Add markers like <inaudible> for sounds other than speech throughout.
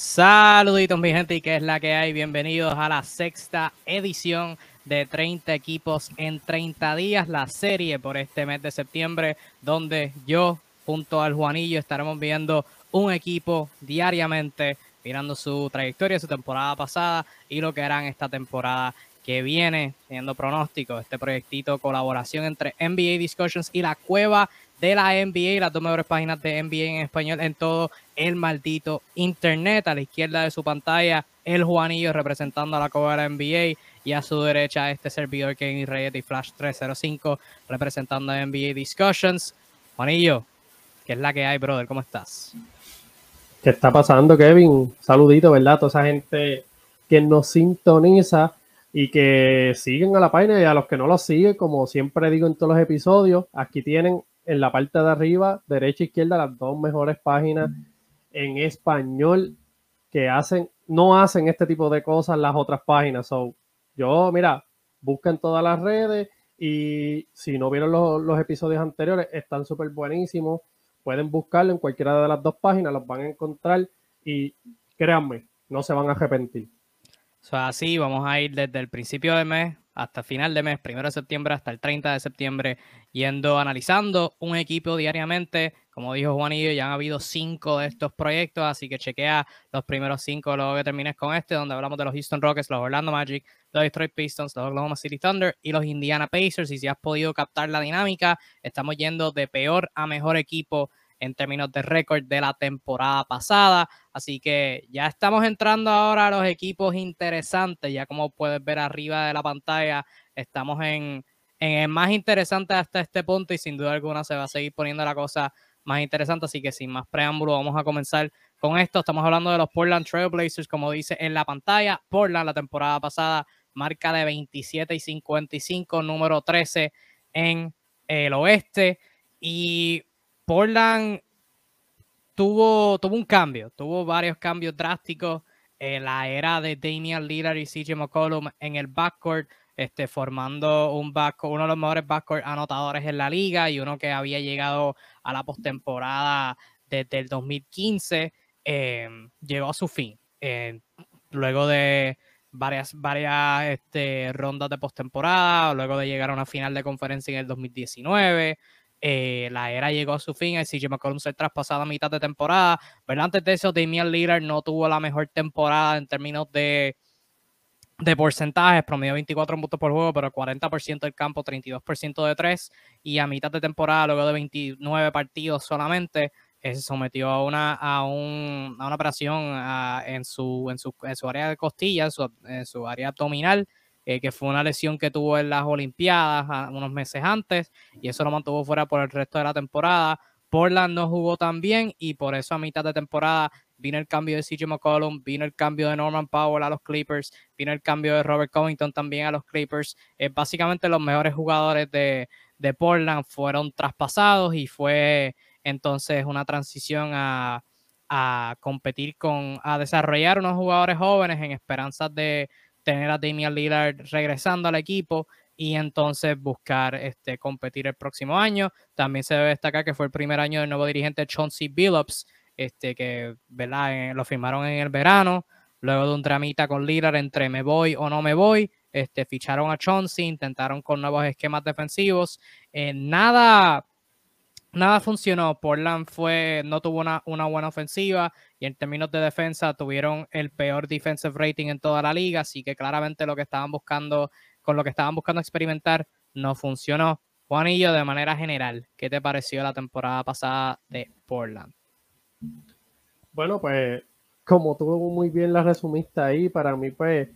Saluditos mi gente y qué es la que hay. Bienvenidos a la sexta edición de 30 equipos en 30 días, la serie por este mes de septiembre, donde yo junto al Juanillo estaremos viendo un equipo diariamente, mirando su trayectoria, su temporada pasada y lo que harán esta temporada que viene, teniendo pronóstico, este proyectito, colaboración entre NBA Discussions y la cueva de la NBA, las dos mejores páginas de NBA en español en todo el maldito internet. A la izquierda de su pantalla, el Juanillo representando a la cueva de la NBA y a su derecha este servidor Kevin Reyes y Flash 305 representando a NBA Discussions. Juanillo, ¿qué es la que hay, brother? ¿Cómo estás? ¿Qué está pasando, Kevin? Saludito, ¿verdad? Toda esa gente que nos sintoniza y que siguen a la página y a los que no lo siguen, como siempre digo en todos los episodios, aquí tienen en la parte de arriba, derecha e izquierda, las dos mejores páginas en español que hacen, no hacen este tipo de cosas las otras páginas. So, yo, mira, busquen todas las redes y si no vieron los, los episodios anteriores, están súper buenísimos. Pueden buscarlo en cualquiera de las dos páginas, los van a encontrar y créanme, no se van a arrepentir así vamos a ir desde el principio de mes hasta final de mes, primero de septiembre hasta el 30 de septiembre, yendo analizando un equipo diariamente. Como dijo Juanillo, ya han habido cinco de estos proyectos, así que chequea los primeros cinco luego que termines con este, donde hablamos de los Houston Rockets, los Orlando Magic, los Detroit Pistons, los Oklahoma City Thunder y los Indiana Pacers. Y si has podido captar la dinámica, estamos yendo de peor a mejor equipo en términos de récord de la temporada pasada. Así que ya estamos entrando ahora a los equipos interesantes. Ya como puedes ver arriba de la pantalla, estamos en, en el más interesante hasta este punto y sin duda alguna se va a seguir poniendo la cosa más interesante. Así que sin más preámbulo, vamos a comenzar con esto. Estamos hablando de los Portland Trailblazers, como dice en la pantalla. Portland la temporada pasada marca de 27 y 55, número 13 en el oeste. Y Portland tuvo, tuvo un cambio, tuvo varios cambios drásticos en la era de Damian Lillard y CJ McCollum en el backcourt, este, formando un backcourt, uno de los mejores backcourt anotadores en la liga y uno que había llegado a la postemporada desde el 2015, em, llegó a su fin. Em, luego de varias, varias este, rondas de postemporada, luego de llegar a una final de conferencia en el 2019, eh, la era llegó a su fin, el CJ McCollum se traspasado a mitad de temporada, pero antes de eso Damian Lillard no tuvo la mejor temporada en términos de, de porcentajes, promedio 24 puntos por juego, pero 40% del campo, 32% de 3, y a mitad de temporada, luego de 29 partidos solamente, eh, se sometió a una, a un, a una operación en, su, en, su, en su área de costilla, en su área abdominal, eh, que fue una lesión que tuvo en las Olimpiadas ah, unos meses antes y eso lo mantuvo fuera por el resto de la temporada. Portland no jugó tan bien y por eso a mitad de temporada vino el cambio de CJ McCollum, vino el cambio de Norman Powell a los Clippers, vino el cambio de Robert Covington también a los Clippers. Eh, básicamente los mejores jugadores de, de, Portland fueron traspasados y fue entonces una transición a, a competir con, a desarrollar unos jugadores jóvenes en esperanzas de, tener a Damian Lillard regresando al equipo y entonces buscar este, competir el próximo año. También se debe destacar que fue el primer año del nuevo dirigente Chauncey Billups, este, que ¿verdad? Eh, lo firmaron en el verano, luego de un tramita con Lillard entre me voy o no me voy. Este, ficharon a Chauncey, intentaron con nuevos esquemas defensivos. Eh, nada nada funcionó. Portland fue, no tuvo una, una, buena ofensiva y en términos de defensa tuvieron el peor defensive rating en toda la liga, así que claramente lo que estaban buscando, con lo que estaban buscando experimentar, no funcionó. Juanillo, de manera general, ¿qué te pareció la temporada pasada de Portland? Bueno, pues como tú muy bien la resumiste ahí, para mí pues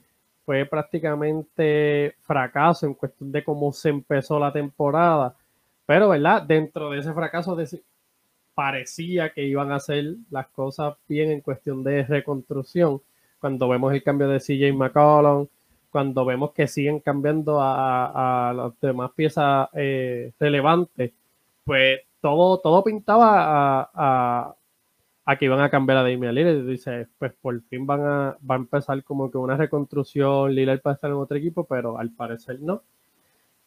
fue prácticamente fracaso en cuestión de cómo se empezó la temporada pero, ¿verdad? Dentro de ese fracaso parecía que iban a hacer las cosas bien en cuestión de reconstrucción. Cuando vemos el cambio de CJ McCollum, cuando vemos que siguen cambiando a, las demás piezas eh, relevantes, pues todo, todo pintaba a, que iban a cambiar a Damian Lillard. Dice, pues por fin van a, va a empezar como que una reconstrucción, Lillard para estar en otro equipo, pero al parecer no.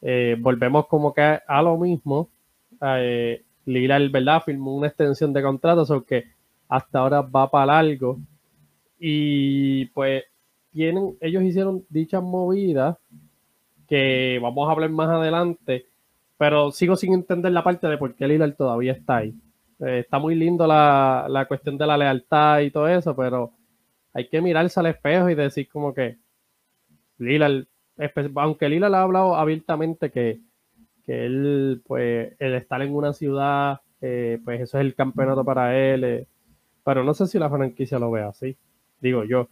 Eh, volvemos como que a lo mismo. Eh, ¿verdad? Firmó una extensión de contrato, que hasta ahora va para largo. Y pues tienen, ellos hicieron dichas movidas que vamos a hablar más adelante, pero sigo sin entender la parte de por qué Lillard todavía está ahí. Eh, está muy lindo la, la, cuestión de la lealtad y todo eso, pero hay que mirarse al espejo y decir como que Lillard, aunque Lillard ha hablado abiertamente que, que él, pues, el estar en una ciudad, eh, pues eso es el campeonato para él, eh, pero no sé si la franquicia lo ve así, digo yo.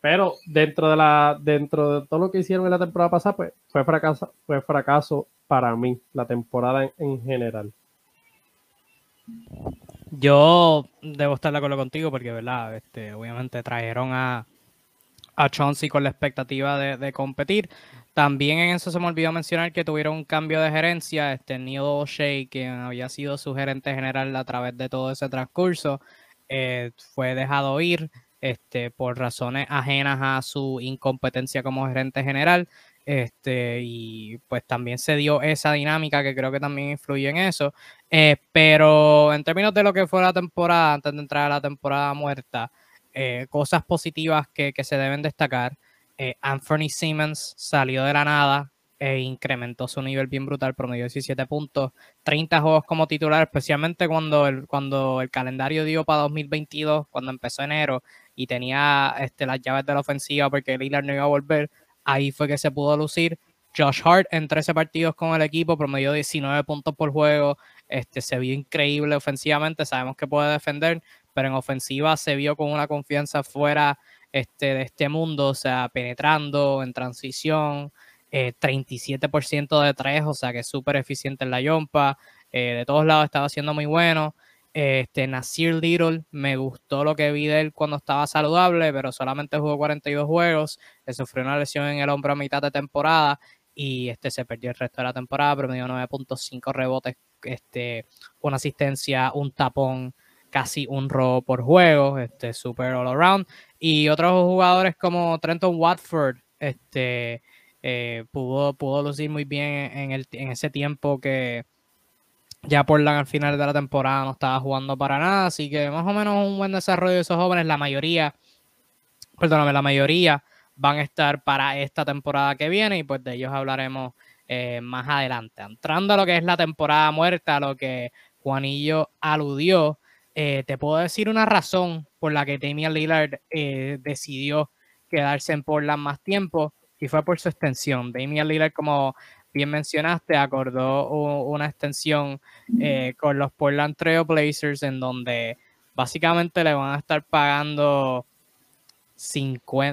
Pero dentro de la, dentro de todo lo que hicieron en la temporada pasada, pues fue fracaso, fue fracaso para mí, la temporada en, general. Yo debo estar de acuerdo contigo porque, ¿verdad? Este, obviamente trajeron a, a Chauncey con la expectativa de, competir. También en eso se me olvidó mencionar que tuvieron un cambio de gerencia. Este Neil O'Shea, quien había sido su gerente general a través de todo ese transcurso, eh, fue dejado ir este, por razones ajenas a su incompetencia como gerente general. Este, y pues también se dio esa dinámica que creo que también influye en eso. Eh, pero en términos de lo que fue la temporada, antes de entrar a la temporada muerta, eh, cosas positivas que, se deben destacar. Eh, Anthony Simmons salió de la nada, e incrementó su nivel bien brutal, promedio 17 puntos, 30 juegos como titular, especialmente cuando el, cuando el calendario dio para 2022, cuando empezó enero, y tenía este, las llaves de la ofensiva porque Lillard no iba a volver, ahí fue que se pudo lucir. Josh Hart en 13 partidos con el equipo, promedió 19 puntos por juego, este, se vio increíble ofensivamente, sabemos que puede defender, pero en ofensiva se vio con una confianza fuera este, de este mundo, o sea, penetrando en transición, 37% eh, de tres, o sea que es súper eficiente en la yompa, eh, de todos lados estaba siendo muy bueno. Este, Nasir Little, me gustó lo que vi de él cuando estaba saludable, pero solamente jugó 42 juegos. Le sufrió una lesión en el hombro a mitad de temporada y este, se perdió el resto de la temporada, pero me dio 9.5 rebotes, este, una asistencia, un tapón, casi un robo por juego, este, super all around. Y otros jugadores como Trenton Watford, este, eh, pudo, pudo lucir muy bien en, el, en ese tiempo que ya Portland al final de la temporada no estaba jugando para nada, así que más o menos un buen desarrollo de esos jóvenes. La mayoría, perdóname, la mayoría van a estar para esta temporada que viene y pues de ellos hablaremos eh, más adelante. Entrando a lo que es la temporada muerta, a lo que Juanillo aludió, eh, te puedo decir una razón por la que Damian Lillard eh, decidió quedarse en Portland más tiempo y fue por su extensión. Damian Lillard, como bien mencionaste, acordó una extensión eh, con los Portland Trail Blazers en donde básicamente le van a estar pagando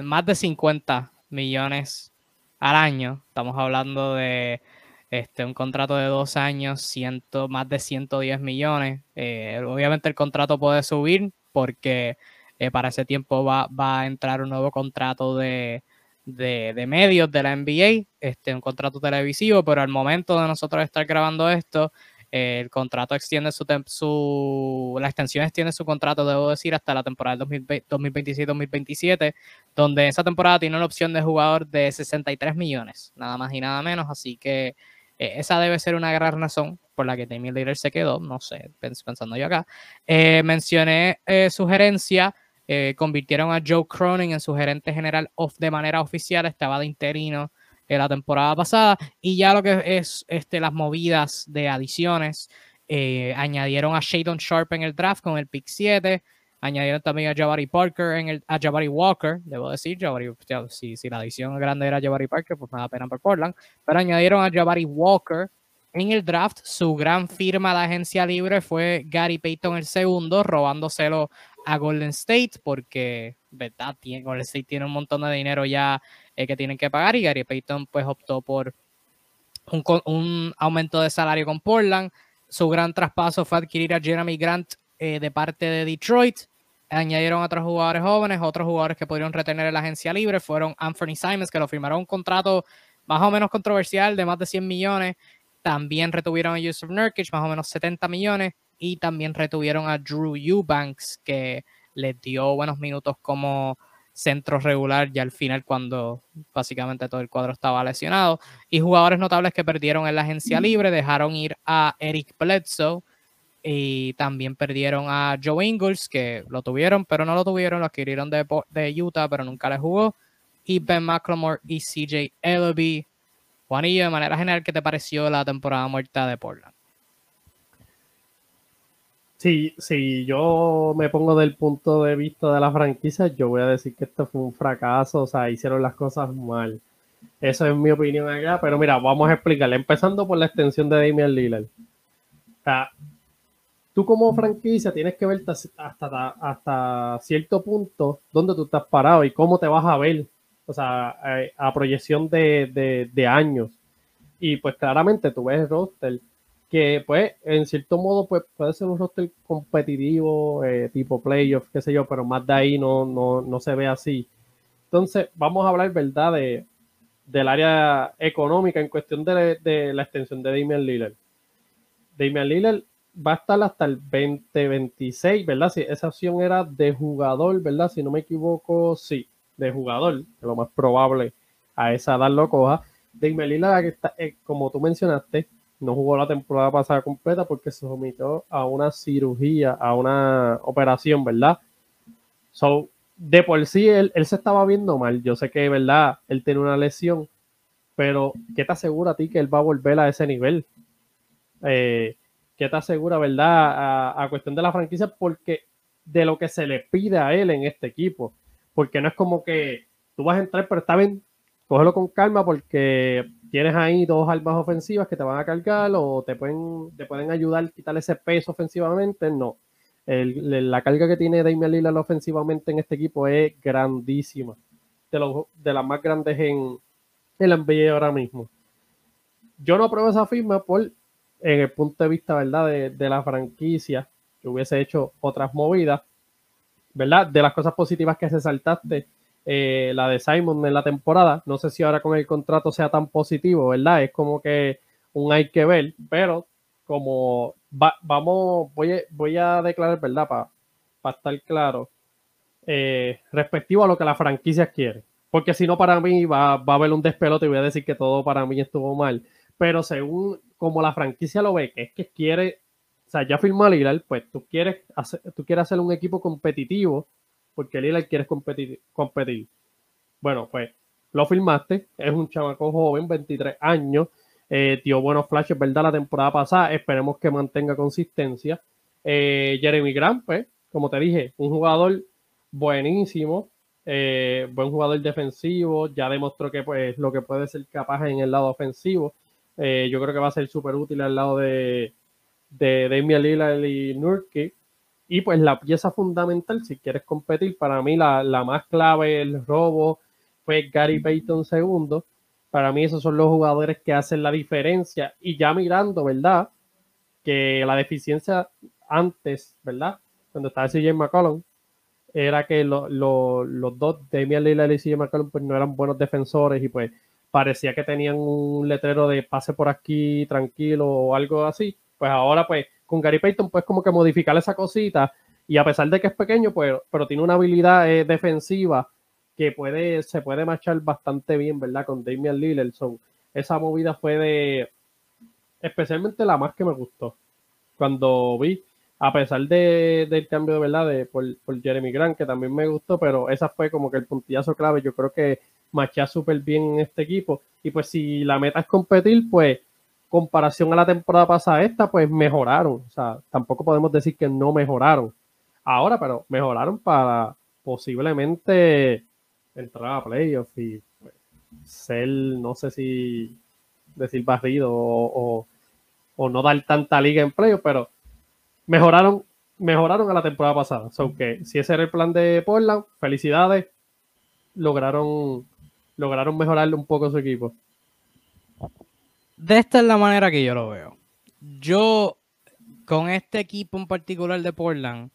más de 50 millones al año. Estamos hablando de este, un contrato de dos años, ciento, más de 110 millones. Eh, obviamente el contrato puede subir porque eh, para ese tiempo va, va, a entrar un nuevo contrato de, de, medios de la NBA, este, un contrato televisivo, pero al momento de nosotros estar grabando esto, eh, el contrato extiende su, su, la extensión extiende su contrato, debo decir, hasta la temporada 2026-2027, donde esa temporada tiene una opción de jugador de 63 millones, nada más y nada menos, así que eh, esa debe ser una gran razón por la que Damian Lillard se quedó, no sé, pensando yo acá. Eh, mencioné sugerencia eh, convirtieron a Joe Cronin en su gerente general de manera oficial, estaba de interino en la temporada pasada y ya lo que es este, las movidas de adiciones, eh, añadieron a Shadon Sharp en el draft con el pick 7, añadieron también a Jabari Parker, en el, a Jabari Walker, debo decir, Jabari, si, si la adición grande era Jabari Parker, pues me da pena por Portland, pero añadieron a Jabari Walker en el draft, su gran firma de agencia libre fue Gary Payton el segundo, robándoselo a Golden State porque, ¿verdad? Golden State tiene un montón de dinero ya eh, que tienen que pagar y Gary Payton pues optó por un, un, aumento de salario con Portland. Su gran traspaso fue adquirir a Jeremy Grant eh, de parte de Detroit. Añadieron otros jugadores jóvenes, otros jugadores que pudieron retener en la agencia libre fueron Anthony Simons, que lo firmaron un contrato más o menos controversial de más de 100 millones. También retuvieron a Yusuf Nurkic, más o menos 70 millones, y también retuvieron a Drew Eubanks, que les dio buenos minutos como centro regular ya al final cuando básicamente todo el cuadro estaba lesionado. Y jugadores notables que perdieron en la agencia libre, dejaron ir a Eric Bledsoe, y también perdieron a Joe Ingles, que lo tuvieron, pero no lo tuvieron, lo adquirieron de, de Utah, pero nunca le jugó. Y Ben McLemore y CJ Ellaby. Juanillo, de manera general, ¿qué te pareció la temporada muerta de Portland? Sí, si yo me pongo del punto de vista de la franquicia, yo voy a decir que esto fue un fracaso, o sea, hicieron las cosas mal. Eso es mi opinión acá, pero mira, vamos a explicarle, empezando por la extensión de Damian Lillard. O sea, tú como franquicia tienes que ver hasta, hasta cierto punto dónde tú estás parado y cómo te vas a ver, o sea, a, proyección de, años. Y pues claramente tú ves el roster que pues en cierto modo pues puede ser un roster competitivo, eh, tipo playoff, qué sé yo, pero más de ahí no, no, se ve así. Entonces vamos a hablar, ¿verdad?, de, del área económica en cuestión de, de la extensión de Damian Lillard. Damian Lillard va a estar hasta el 2026, ¿verdad? Si esa opción era de jugador, ¿verdad? Si no me equivoco, sí, de jugador, lo más probable a esa edad coja. De Melila, que está, eh, como tú mencionaste, no jugó la temporada pasada completa porque se sometió a una cirugía, a una operación, ¿verdad? So, de por sí él, él se estaba viendo mal. Yo sé que, ¿verdad? Él tiene una lesión, pero ¿qué te asegura a ti que él va a volver a ese nivel? Eh, ¿Qué te asegura, verdad? A, cuestión de la franquicia, porque de lo que se le pide a él en este equipo. Porque no es como que tú vas a entrar, pero está bien, cógelo con calma porque tienes ahí dos armas ofensivas que te van a cargar o te pueden, te pueden ayudar a quitar ese peso ofensivamente. No. la carga que tiene Damian Lillard ofensivamente en este equipo es grandísima. De, de las más grandes en el NBA ahora mismo. Yo no apruebo esa firma por en el punto de vista, ¿verdad? De, la franquicia, que hubiese hecho otras movidas, ¿verdad? De las cosas positivas que se saltaste, eh, la de Simon en la temporada, no sé si ahora con el contrato sea tan positivo, ¿verdad? Es como que un hay que ver, pero como vamos, voy a, voy a declarar, ¿verdad? Para estar claro, eh, respectivo a lo que la franquicia quiere. Porque si no, para mí va, va a haber un despelote y voy a decir que todo para mí estuvo mal pero según como la franquicia lo ve, que es que quiere, o sea, ya firmó a Lillard, pues tú quieres hacer, tú quieres hacer un equipo competitivo, porque Lillard quiere competir, competir. Bueno, pues lo firmaste, es un chamaco joven, 23 años, eh, dio buenos flashes, ¿verdad? La temporada pasada, esperemos que mantenga consistencia. Eh, Jeremy Grant, pues, como te dije, un jugador buenísimo, eh, buen jugador defensivo, ya demostró que pues lo que puede ser capaz en el lado ofensivo. Eh, yo creo que va a ser súper útil al lado de, de Damian Lillard y Nurkic. Y pues la pieza fundamental, si quieres competir, para mí la, más clave, el robo, fue Gary Payton segundo. Para mí esos son los jugadores que hacen la diferencia. Y ya mirando, ¿verdad? Que la deficiencia antes, ¿verdad? Cuando estaba CJ McCollum, era que los dos, Damian Lillard y CJ McCollum, pues no eran buenos defensores y pues parecía que tenían un letrero de pase por aquí tranquilo o algo así. Pues ahora, pues, con Gary Payton, pues como que modificar esa cosita. Y a pesar de que es pequeño, pues, pero tiene una habilidad eh, defensiva que puede, se puede marchar bastante bien, ¿verdad? Con Damian Lillard. esa movida fue de, especialmente la más que me gustó. Cuando vi, a pesar de, del cambio verdad de, por, por Jeremy Grant, que también me gustó, pero esa fue como que el puntillazo clave. Yo creo que machea súper bien en este equipo. Y pues si la meta es competir, pues comparación a la temporada pasada esta, pues mejoraron. O sea, tampoco podemos decir que no mejoraron. Ahora, pero mejoraron para posiblemente entrar a playoffs y pues, ser, no sé si decir barrido o, no dar tanta liga en playoffs, pero mejoraron, mejoraron a la temporada pasada. So que si ese era el plan de Portland, felicidades. Lograron lograron mejorarle un poco su equipo. De esta es la manera que yo lo veo. Yo, con este equipo en particular de Portland,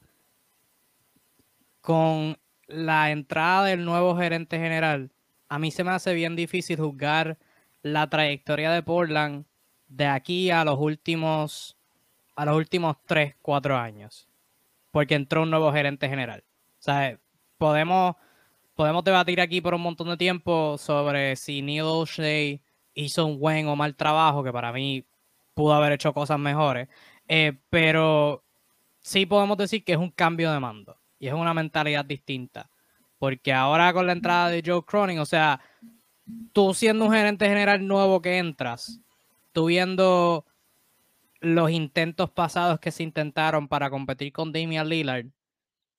con la entrada del nuevo gerente general, a mí se me hace bien difícil juzgar la trayectoria de Portland de aquí a los últimos a los últimos 3, 4 años. Porque entró un nuevo gerente general. O sea, podemos podemos debatir aquí por un montón de tiempo sobre si Neil O'Shea hizo un buen o mal trabajo, que para mí pudo haber hecho cosas mejores. Eh, pero sí podemos decir que es un cambio de mando y es una mentalidad distinta. Porque ahora con la entrada de Joe Cronin, o sea, tú siendo un gerente general nuevo que entras, tú viendo los intentos pasados que se intentaron para competir con Damian Lillard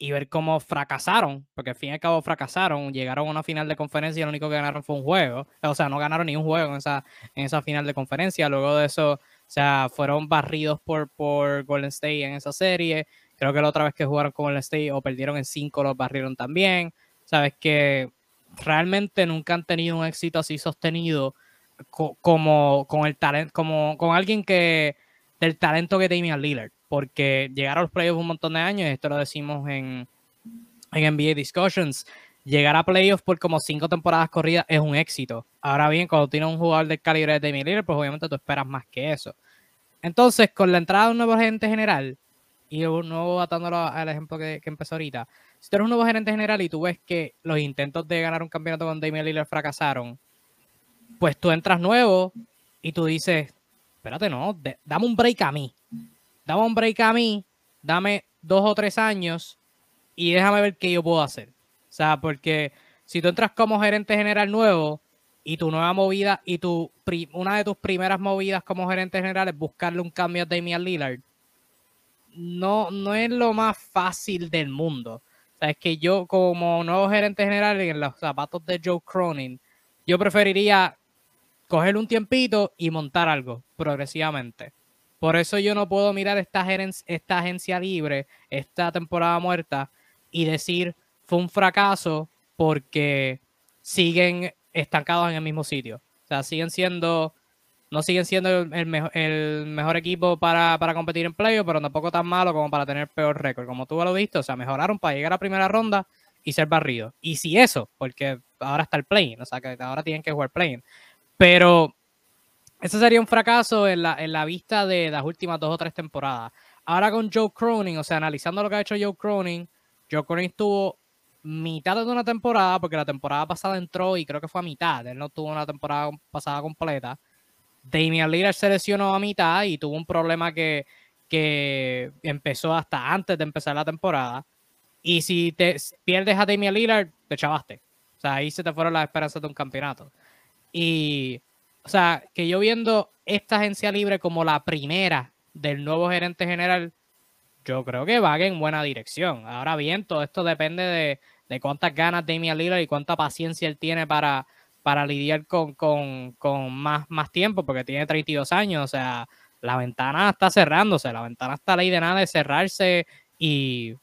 y ver cómo fracasaron, porque al fin y al cabo fracasaron, llegaron a una final de conferencia y lo único que ganaron fue un juego, o sea, no ganaron ni un juego en esa, en esa final de conferencia, luego de eso, o sea, fueron barridos por, por Golden State en esa serie, creo que la otra vez que jugaron con Golden State o perdieron en cinco, los barrieron también, sabes que realmente nunca han tenido un éxito así sostenido como con el talento, como con alguien que del talento que tenía Lillard, porque llegar a los playoffs un montón de años, esto lo decimos en, en NBA Discussions, llegar a playoffs por como cinco temporadas corridas es un éxito. Ahora bien, cuando tienes un jugador del calibre de Damian Lillard, pues obviamente tú esperas más que eso. Entonces, con la entrada de un nuevo gerente general, y un nuevo atándolo al ejemplo que, empezó ahorita, si tú eres un nuevo gerente general y tú ves que los intentos de ganar un campeonato con Damian Lillard fracasaron, pues tú entras nuevo y tú dices, espérate, no, dame un break a mí. Dame un break a mí, dame dos o tres años y déjame ver qué yo puedo hacer. O sea, porque si tú entras como gerente general nuevo y tu nueva movida y tu una de tus primeras movidas como gerente general es buscarle un cambio a Damian Lillard, no, no es lo más fácil del mundo. O sea, es que yo como nuevo gerente general en los zapatos de Joe Cronin, yo preferiría coger un tiempito y montar algo progresivamente. Por eso yo no puedo mirar esta, agencia libre, esta temporada muerta, y decir fue un fracaso porque siguen estancados en el mismo sitio. O sea, siguen siendo, no siguen siendo el, mejor, equipo para, competir en playoff, pero tampoco tan malo como para tener peor récord. Como tú lo viste, o sea, mejoraron para llegar a primera ronda y ser barridos. Y si eso, porque ahora está el play o sea, que ahora tienen que jugar play pero eso sería un fracaso en la, en la vista de las últimas dos o tres temporadas. Ahora con Joe Cronin, o sea, analizando lo que ha hecho Joe Cronin, Joe Cronin estuvo mitad de una temporada, porque la temporada pasada entró y creo que fue a mitad, él no tuvo una temporada pasada completa. Damian Lillard se lesionó a mitad y tuvo un problema que, que empezó hasta antes de empezar la temporada. Y si te pierdes a Damian Lillard, te chavaste. O sea, ahí se te fueron las esperanzas de un campeonato. Y, o sea, que yo viendo esta agencia libre como la primera del nuevo gerente general, yo creo que va en buena dirección. Ahora bien, todo esto depende de, de cuántas ganas Damian Lillard y cuánta paciencia él tiene para, para lidiar con, con, con, más, más tiempo, porque tiene 32 años, o sea, la ventana está cerrándose, la ventana está ley de nada de cerrarse y,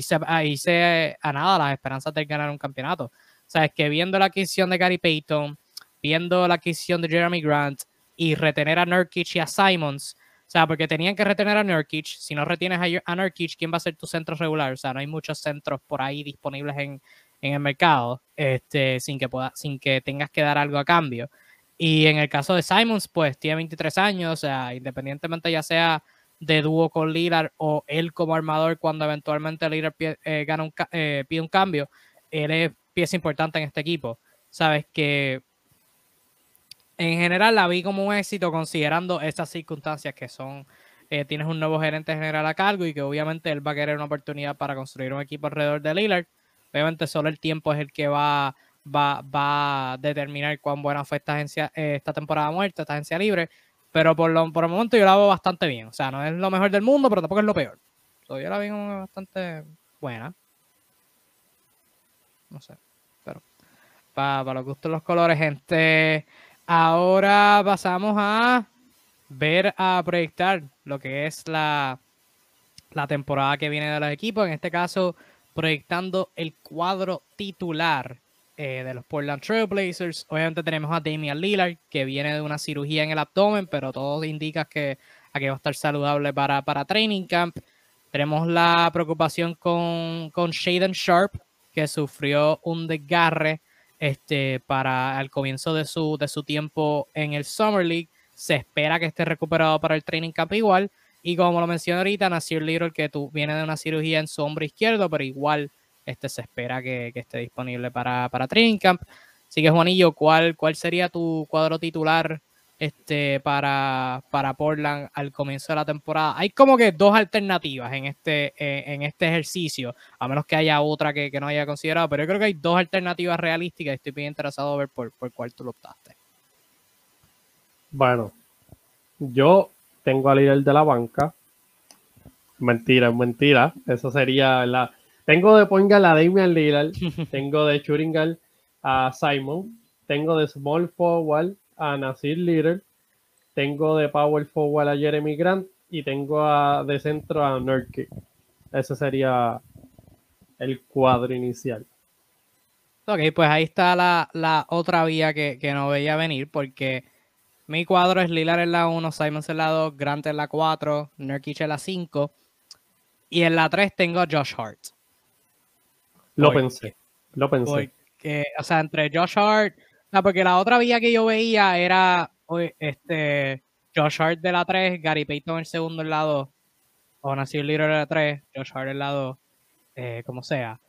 se, ahí se a nada las esperanzas de ganar un campeonato. O sea, es que viendo la adquisición de Gary Payton, viendo la adquisición de Jeremy Grant y retener a Nurkic y a Simons, o sea, porque tenían que retener a Nurkic, si no retienes a, Nurkic, ¿quién va a ser tu centro regular? O sea, no hay muchos centros por ahí disponibles en, el mercado, este, sin, que pueda, sin que tengas que dar algo a cambio. Y en el caso de Simons, pues tiene 23 años, o sea, independientemente ya sea de dúo con Lillard o él como armador cuando eventualmente Lillard eh, gana un, eh, pide un cambio, él es pieza importante en este equipo. Sabes que en general la vi como un éxito considerando estas circunstancias que son, eh, tienes un nuevo gerente general a cargo y que obviamente él va a querer una oportunidad para construir un equipo alrededor de Lillard. Obviamente solo el tiempo es el que va, va, va a determinar cuán buena fue esta, agencia, eh, esta temporada muerta, esta agencia libre, pero por, lo, por el momento yo la veo bastante bien. O sea, no es lo mejor del mundo, pero tampoco es lo peor. yo la vi como bastante buena. No sé, pero para, para los gustos los colores, gente Ahora pasamos a ver, a proyectar lo que es la, la temporada que viene de los equipos. En este caso, proyectando el cuadro titular eh, de los Portland Trailblazers. Obviamente tenemos a Damian Lillard, que viene de una cirugía en el abdomen, pero todo indica que aquí va a estar saludable para, para training camp. Tenemos la preocupación con, con Shaden Sharp, que sufrió un desgarre este, para el comienzo de su, de su tiempo en el Summer League. Se espera que esté recuperado para el training camp igual. Y como lo mencioné ahorita, Nasir Little, que tú, viene de una cirugía en su hombro izquierdo, pero igual este, se espera que, esté disponible para, para training camp. Así que, Juanillo, ¿cuál, ¿cuál sería tu cuadro titular este, para, para Portland al comienzo de la temporada. Hay como que dos alternativas en este, eh, en este ejercicio, a menos que haya otra que, no haya considerado, pero yo creo que hay dos alternativas realísticas y estoy bien interesado a ver por, por cuál tú lo optaste. Bueno, yo tengo al líder de la banca. Mentira, mentira. Eso sería la. Tengo de Poingal a Damian Lillard. <laughs> tengo de Churingal a Simon. Tengo de Small Forward a Nasir Little, tengo de Power Forward a Jeremy Grant y tengo a, de centro a Nurkic. Ese sería el cuadro inicial. Ok, pues ahí está la, otra vía que, no veía venir, porque mi cuadro es Lillard en la 1, Simons en la 2, Grant en la 4, Nurkic en la 5, y en la 3 tengo a Josh Hart. Lo pensé, lo pensé. o sea, entre Josh Hart, porque la otra vía que yo veía era este, Josh Hart de la 3, Gary Payton el segundo en la 2, o Nasir Little en la 3, Josh Hart en la 2, eh, como sea.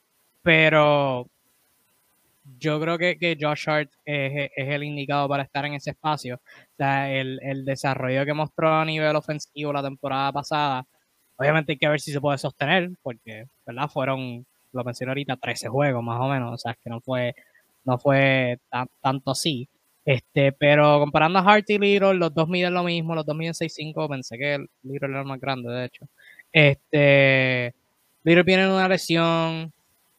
Pero yo creo que, que Josh Hart es, el indicado para estar en ese espacio. O sea, el, el, desarrollo que mostró a nivel ofensivo la temporada pasada, obviamente hay que ver si se puede sostener, porque, ¿verdad? Fueron, lo mencioné ahorita, 13 juegos más o menos, o sea, que no fue no fue tanto así. Este, pero comparando a Hart y Little, los dos miden lo mismo, los dos miden 6'5, pensé que Little era más grande, de hecho. Este, Little viene en una lesión,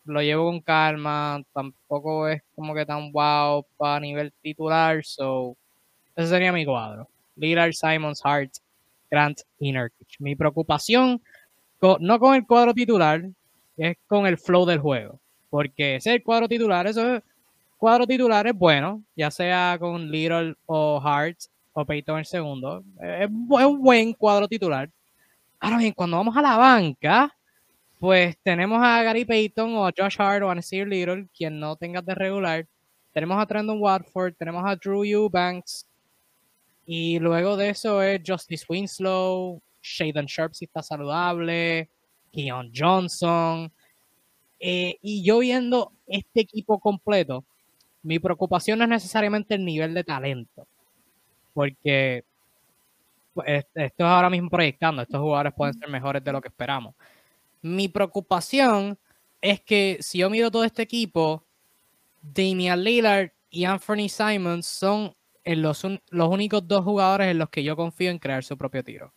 lo llevo con calma, tampoco es como que tan wow para nivel titular, so ese sería mi cuadro. Lillard, Simons, Hart, Grant y Nurkic. Mi preocupación, no con el cuadro titular, es con el flow del juego. Porque ese es el cuadro titular, eso es cuadro titular es bueno, ya sea con Little o Hart o Peyton el segundo. Es, un buen cuadro titular. Ahora bien, cuando vamos a la banca, pues tenemos a Gary Payton o a Josh Hart o a Nasir Little, quien no tenga de regular. Tenemos a Trendon Watford, tenemos a Drew Eubanks. Y luego de eso es Justice Winslow, Shaden Sharp si está saludable, Keon Johnson. Eh, y yo viendo este equipo completo, mi preocupación no es necesariamente el nivel de talento, porque pues, esto es ahora mismo proyectando, estos jugadores pueden ser mejores de lo que esperamos. Mi preocupación es que si yo miro todo este equipo, Damian Lillard y Anthony Simons son los, los únicos dos jugadores en los que yo confío en crear su propio tiro.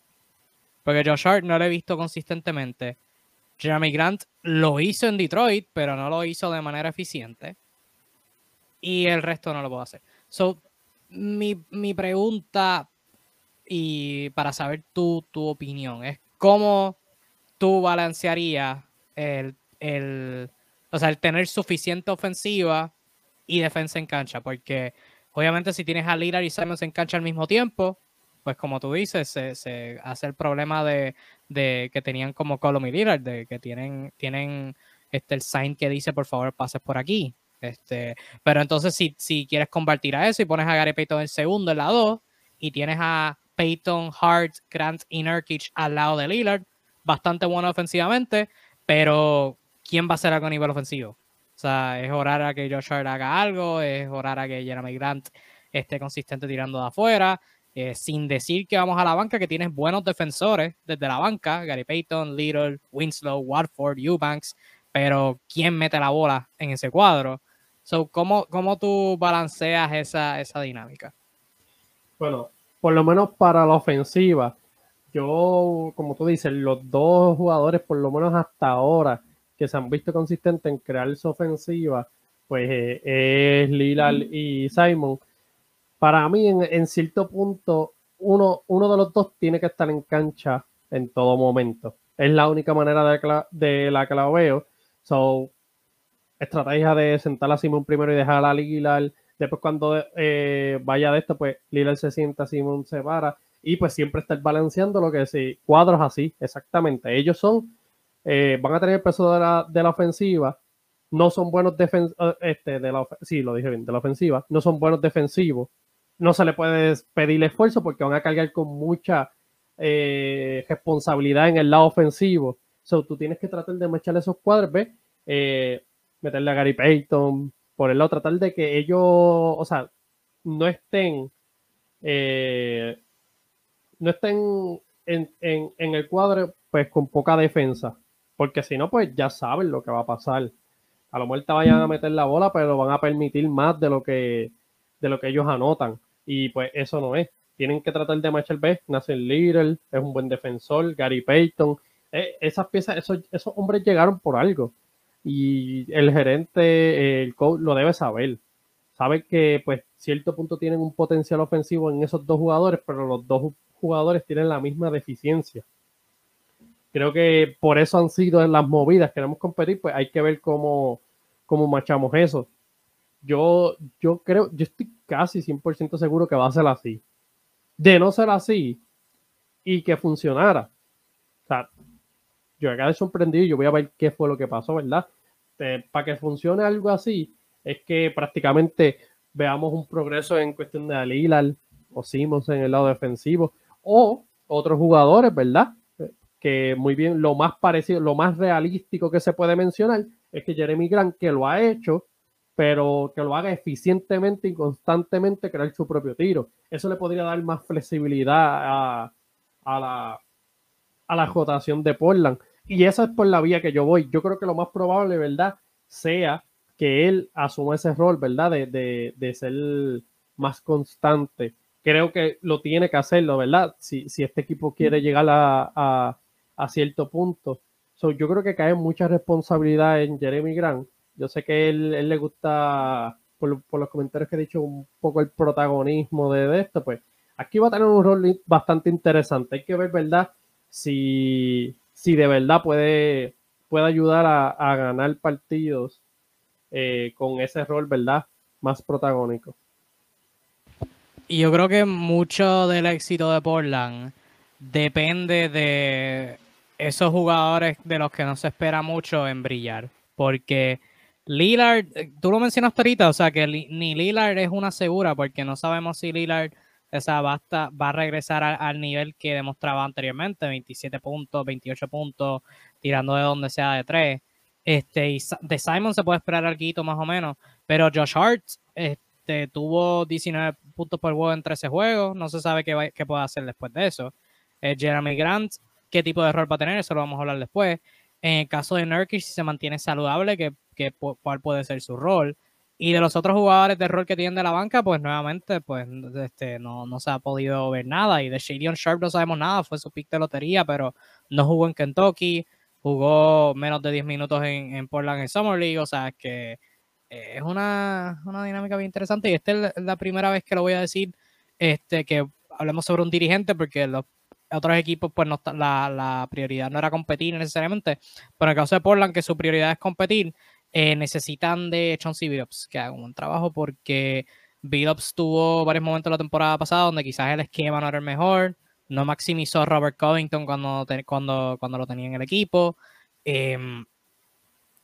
Porque Josh Hart no lo he visto consistentemente. Jeremy Grant lo hizo en Detroit, pero no lo hizo de manera eficiente y el resto no lo puedo hacer. So, mi, pregunta y para saber tu, tu opinión es cómo tú balancearías el, el, o sea, el tener suficiente ofensiva y defensa en cancha, porque obviamente si tienes a Lillard y Simons en cancha al mismo tiempo, pues como tú dices, se, hace el problema de, que tenían como Colom y Lillard, de que tienen, tienen este, el sign que dice por favor pases por aquí. Este, pero entonces, si, si quieres convertir a eso y pones a Gary Payton en segundo en la 2 y tienes a Payton, Hart, Grant y Nurkic al lado de Lillard, bastante bueno ofensivamente, pero ¿quién va a ser algo a nivel ofensivo? O sea, es orar a que Josh Hart haga algo, es orar a que Jeremy Grant esté consistente tirando de afuera, eh, sin decir que vamos a la banca, que tienes buenos defensores desde la banca, Gary Payton, Little, Winslow, Watford, Eubanks, pero ¿quién mete la bola en ese cuadro? So, ¿cómo, ¿Cómo tú balanceas esa, esa dinámica? Bueno, por lo menos para la ofensiva, yo, como tú dices, los dos jugadores, por lo menos hasta ahora, que se han visto consistentes en crear su ofensiva, pues eh, es Lillard y Simon. Para mí, en, cierto punto, uno, uno, de los dos tiene que estar en cancha en todo momento. Es la única manera de, de la que la veo. So, estrategia de sentar a Simón primero y dejar a Lillard. Después cuando eh, vaya de esto, pues Lillard se sienta, Simón se para. Y pues siempre estar balanceando lo que sí, cuadros así, exactamente. Ellos son, eh, van a tener el peso de la, de la ofensiva, no son buenos defensivos, eh, este, de la, sí, lo dije bien, de la ofensiva, no son buenos defensivos. No se le puede pedir esfuerzo porque van a cargar con mucha responsabilidad en el lado ofensivo. So, tú tienes que tratar de mechar esos cuadros, ¿ves? Meterle a Gary Payton, por el lado, tratar de que ellos, o sea, no estén eh, no estén en, el cuadro pues con poca defensa, porque si no, pues ya saben lo que va a pasar. A lo mejor te vayan a meter la bola, pero van a permitir más de lo que, de lo que ellos anotan. Y pues eso no es. Tienen que tratar de marchar B. Nasser Little es un buen defensor, Gary Payton. Eh, esas piezas, esos, esos hombres llegaron por algo. Y el gerente, el coach, lo debe saber. Sabe que, pues, cierto punto tienen un potencial ofensivo en esos dos jugadores, pero los dos jugadores tienen la misma deficiencia. Creo que por eso han sido las movidas. Queremos competir, pues hay que ver cómo, cómo machamos eso. Yo, yo creo, yo estoy casi 100% seguro que va a ser así. De no ser así y que funcionara. Yo acá sorprendido y yo voy a ver qué fue lo que pasó, ¿verdad? para que funcione algo así, es que prácticamente veamos un progreso en cuestión de Alilal o Simons en el lado defensivo o otros jugadores, ¿verdad? Que muy bien, lo más parecido, lo más realístico que se puede mencionar es que Jeremy Grant, que lo ha hecho, pero que lo haga eficientemente y constantemente, crear su propio tiro. Eso le podría dar más flexibilidad a, la, a la rotación de Portland. Y esa es por la vía que yo voy. Yo creo que lo más probable, ¿verdad? Sea que él asuma ese rol, ¿verdad? De, de, ser más constante. Creo que lo tiene que hacerlo, ¿verdad? Si, si este equipo quiere llegar a, a, cierto punto. yo creo que cae mucha responsabilidad en Jeremy Grant. Yo sé que él, él le gusta, por, por, los comentarios que he dicho, un poco el protagonismo de, de esto. Pues aquí va a tener un rol bastante interesante. Hay que ver, ¿verdad? Si, si de verdad puede, puede ayudar a, ganar partidos eh, con ese rol, ¿verdad? Más protagónico. Y yo creo que mucho del éxito de Portland depende de esos jugadores de los que no se espera mucho en brillar. Porque Lillard, tú lo mencionaste ahorita, o sea que ni Lillard es una segura, porque no sabemos si Lillard esa va a regresar al, nivel que demostraba anteriormente, 27 puntos, 28 puntos, tirando de donde sea de 3. Este, y de Simon se puede esperar algo más o menos, pero Josh Hart este, tuvo 19 puntos por juego en 13 juegos, no se sabe qué, qué puede hacer después de eso. Eh, Jeremy Grant, qué tipo de error va a tener, eso lo vamos a hablar después. En el caso de Nurkic, si se mantiene saludable, que, que, cuál puede ser su rol. Y de los otros jugadores de rol que tienen de la banca, pues nuevamente, pues este, no, no se ha podido ver nada. Y de Shadion Sharp no sabemos nada, fue su pick de lotería, pero no jugó en Kentucky, jugó menos de 10 minutos en, en Portland en Summer League, o sea que eh, es una, una, dinámica bien interesante. Y esta es la primera vez que lo voy a decir, este, que hablemos sobre un dirigente, porque los otros equipos, pues no la, la prioridad no era competir necesariamente, pero en el caso de Portland, que su prioridad es competir, eh, necesitan de Chauncey Billups que haga un buen trabajo porque Billups tuvo varios momentos la temporada pasada donde quizás el esquema no era el mejor, no maximizó a Robert Covington cuando, cuando, cuando lo tenía en el equipo. Em,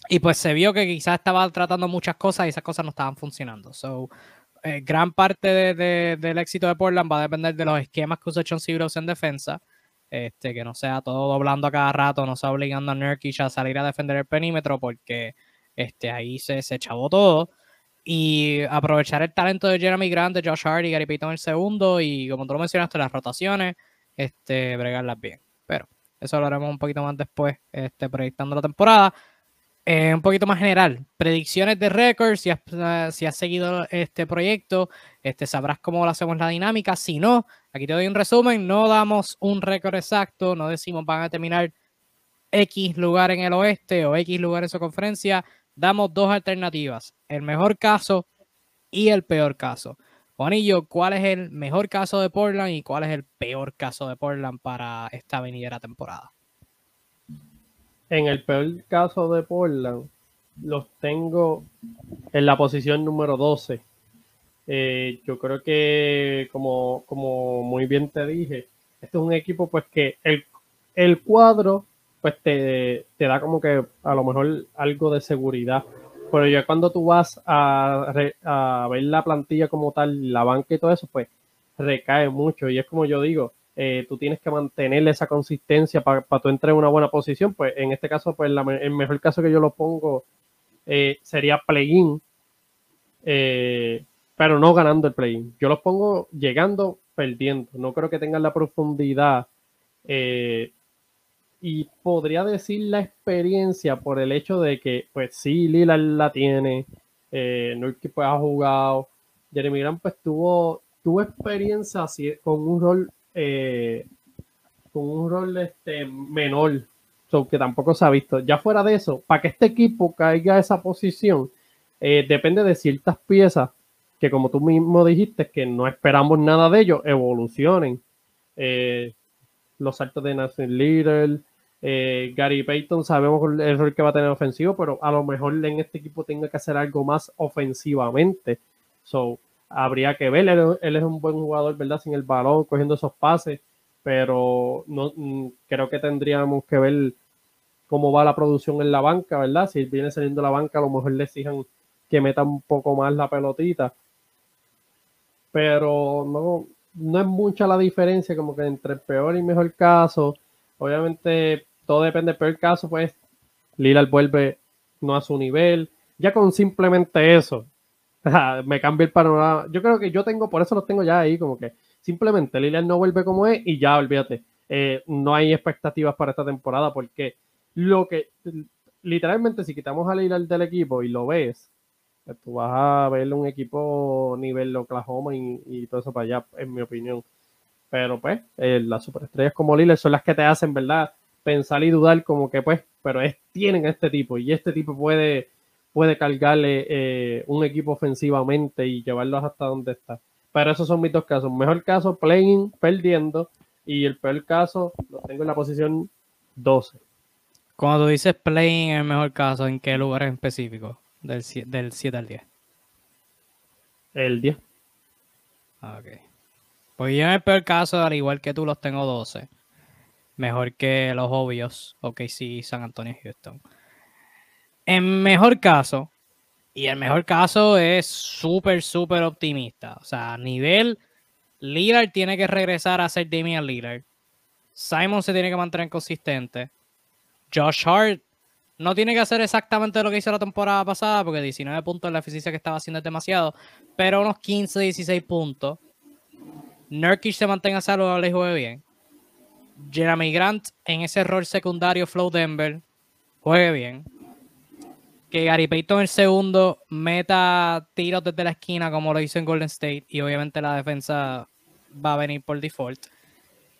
y pues se vio que quizás estaba tratando muchas cosas y esas cosas no estaban funcionando. So, eh, gran parte del éxito de Portland va a depender de los esquemas que usa Chauncey Billups en defensa. Este, que no sea todo doblando a cada rato, no sea obligando a Nurkic a salir a defender el perímetro, porque este, ahí se, se chavó todo. Y aprovechar el talento de Jeremy Grant, de Josh Hart y Gary Payton el segundo. Y como tú lo mencionaste, las rotaciones, este, bregarlas bien. Pero eso lo haremos un poquito más después, este, proyectando la temporada. Eh, un poquito más general, predicciones de récords, si has, si has seguido este proyecto, este, sabrás cómo lo hacemos la dinámica. Si no, aquí te doy un resumen, no damos un récord exacto, no decimos van a terminar X lugar en el oeste o X lugar en su conferencia, damos dos alternativas, el mejor caso y el peor caso. Juanillo, ¿cuál es el mejor caso de Portland y cuál es el peor caso de Portland para esta venidera temporada? En el peor caso de Portland, los tengo en la posición número 12. Eh, yo creo que, como, como muy bien te dije, este es un equipo pues que el, el cuadro pues te, da como que a lo mejor algo de seguridad. Pero ya cuando tú vas a, ver la plantilla como tal, la banca y todo eso, pues recae mucho. Y es como yo digo, eh, tú tienes que mantener esa consistencia para tú entrar en una buena posición. Pues en este caso, pues el mejor caso que yo lo pongo eh, sería play-in, eh, pero no ganando el play-in. Yo los pongo llegando perdiendo. No creo que tengan la profundidad y podría decir la experiencia por el hecho de que, pues sí, Lila la tiene, eh, Nurkic pues ha jugado, Jeremy Grant pues tuvo, tuvo experiencia así, con un rol eh, con un rol este, menor, que tampoco se ha visto. Ya fuera de eso, para que este equipo caiga a esa posición, eh, depende de ciertas piezas que como tú mismo dijiste, que no esperamos nada de ellos, evolucionen. Eh, los saltos de Nathan Little, eh, Gary Payton, sabemos el rol que va a tener ofensivo, pero a lo mejor en este equipo tenga que hacer algo más ofensivamente. So, habría que ver, él, es un buen jugador, ¿verdad? Sin el balón, cogiendo esos pases, pero no mm, creo que tendríamos que ver cómo va la producción en la banca, ¿verdad? Si viene saliendo la banca, a lo mejor le exijan que meta un poco más la pelotita. Pero no, no es mucha la diferencia como que entre el peor y mejor caso. Obviamente todo depende del peor caso, pues Lillard vuelve no a su nivel. Ya con simplemente eso, <laughs> me cambia el panorama. Yo creo que yo tengo, por eso lo tengo ya ahí, como que simplemente Lillard no vuelve como es y ya, olvídate. Eh, no hay expectativas para esta temporada porque lo que literalmente si quitamos a Lillard del equipo y lo ves, tú vas a ver un equipo nivel Oklahoma y, todo eso para allá, en mi opinión. Pero pues, eh, las superestrellas como Lillard son las que te hacen, ¿verdad? Pensar y dudar como que pues, pero es, tienen este tipo y este tipo puede puede cargarle eh, un equipo ofensivamente y llevarlos hasta donde está. Pero esos son mis dos casos. Mejor caso, playing, perdiendo. Y el peor caso, lo tengo en la posición 12. Cuando dices playing en el mejor caso, ¿en qué lugar específico? Del, del 7 al 10. El 10. Ok. Pues yo en el peor caso, al igual que tú, los tengo 12. Mejor que los obvios. Ok, sí, San Antonio y Houston. En mejor caso, y el mejor caso es súper, súper optimista. O sea, a nivel Lillard tiene que regresar a ser Damian Lillard. Simon se tiene que mantener consistente. Josh Hart no tiene que hacer exactamente lo que hizo la temporada pasada, porque 19 puntos la eficiencia que estaba haciendo es demasiado, pero unos 15, 16 puntos. Nurkic se mantenga saludable y juegue bien. Jeremy Grant en ese rol secundario Flow Denver juegue bien que Gary Payton el segundo meta tiros desde la esquina como lo hizo en Golden State y obviamente la defensa va a venir por default.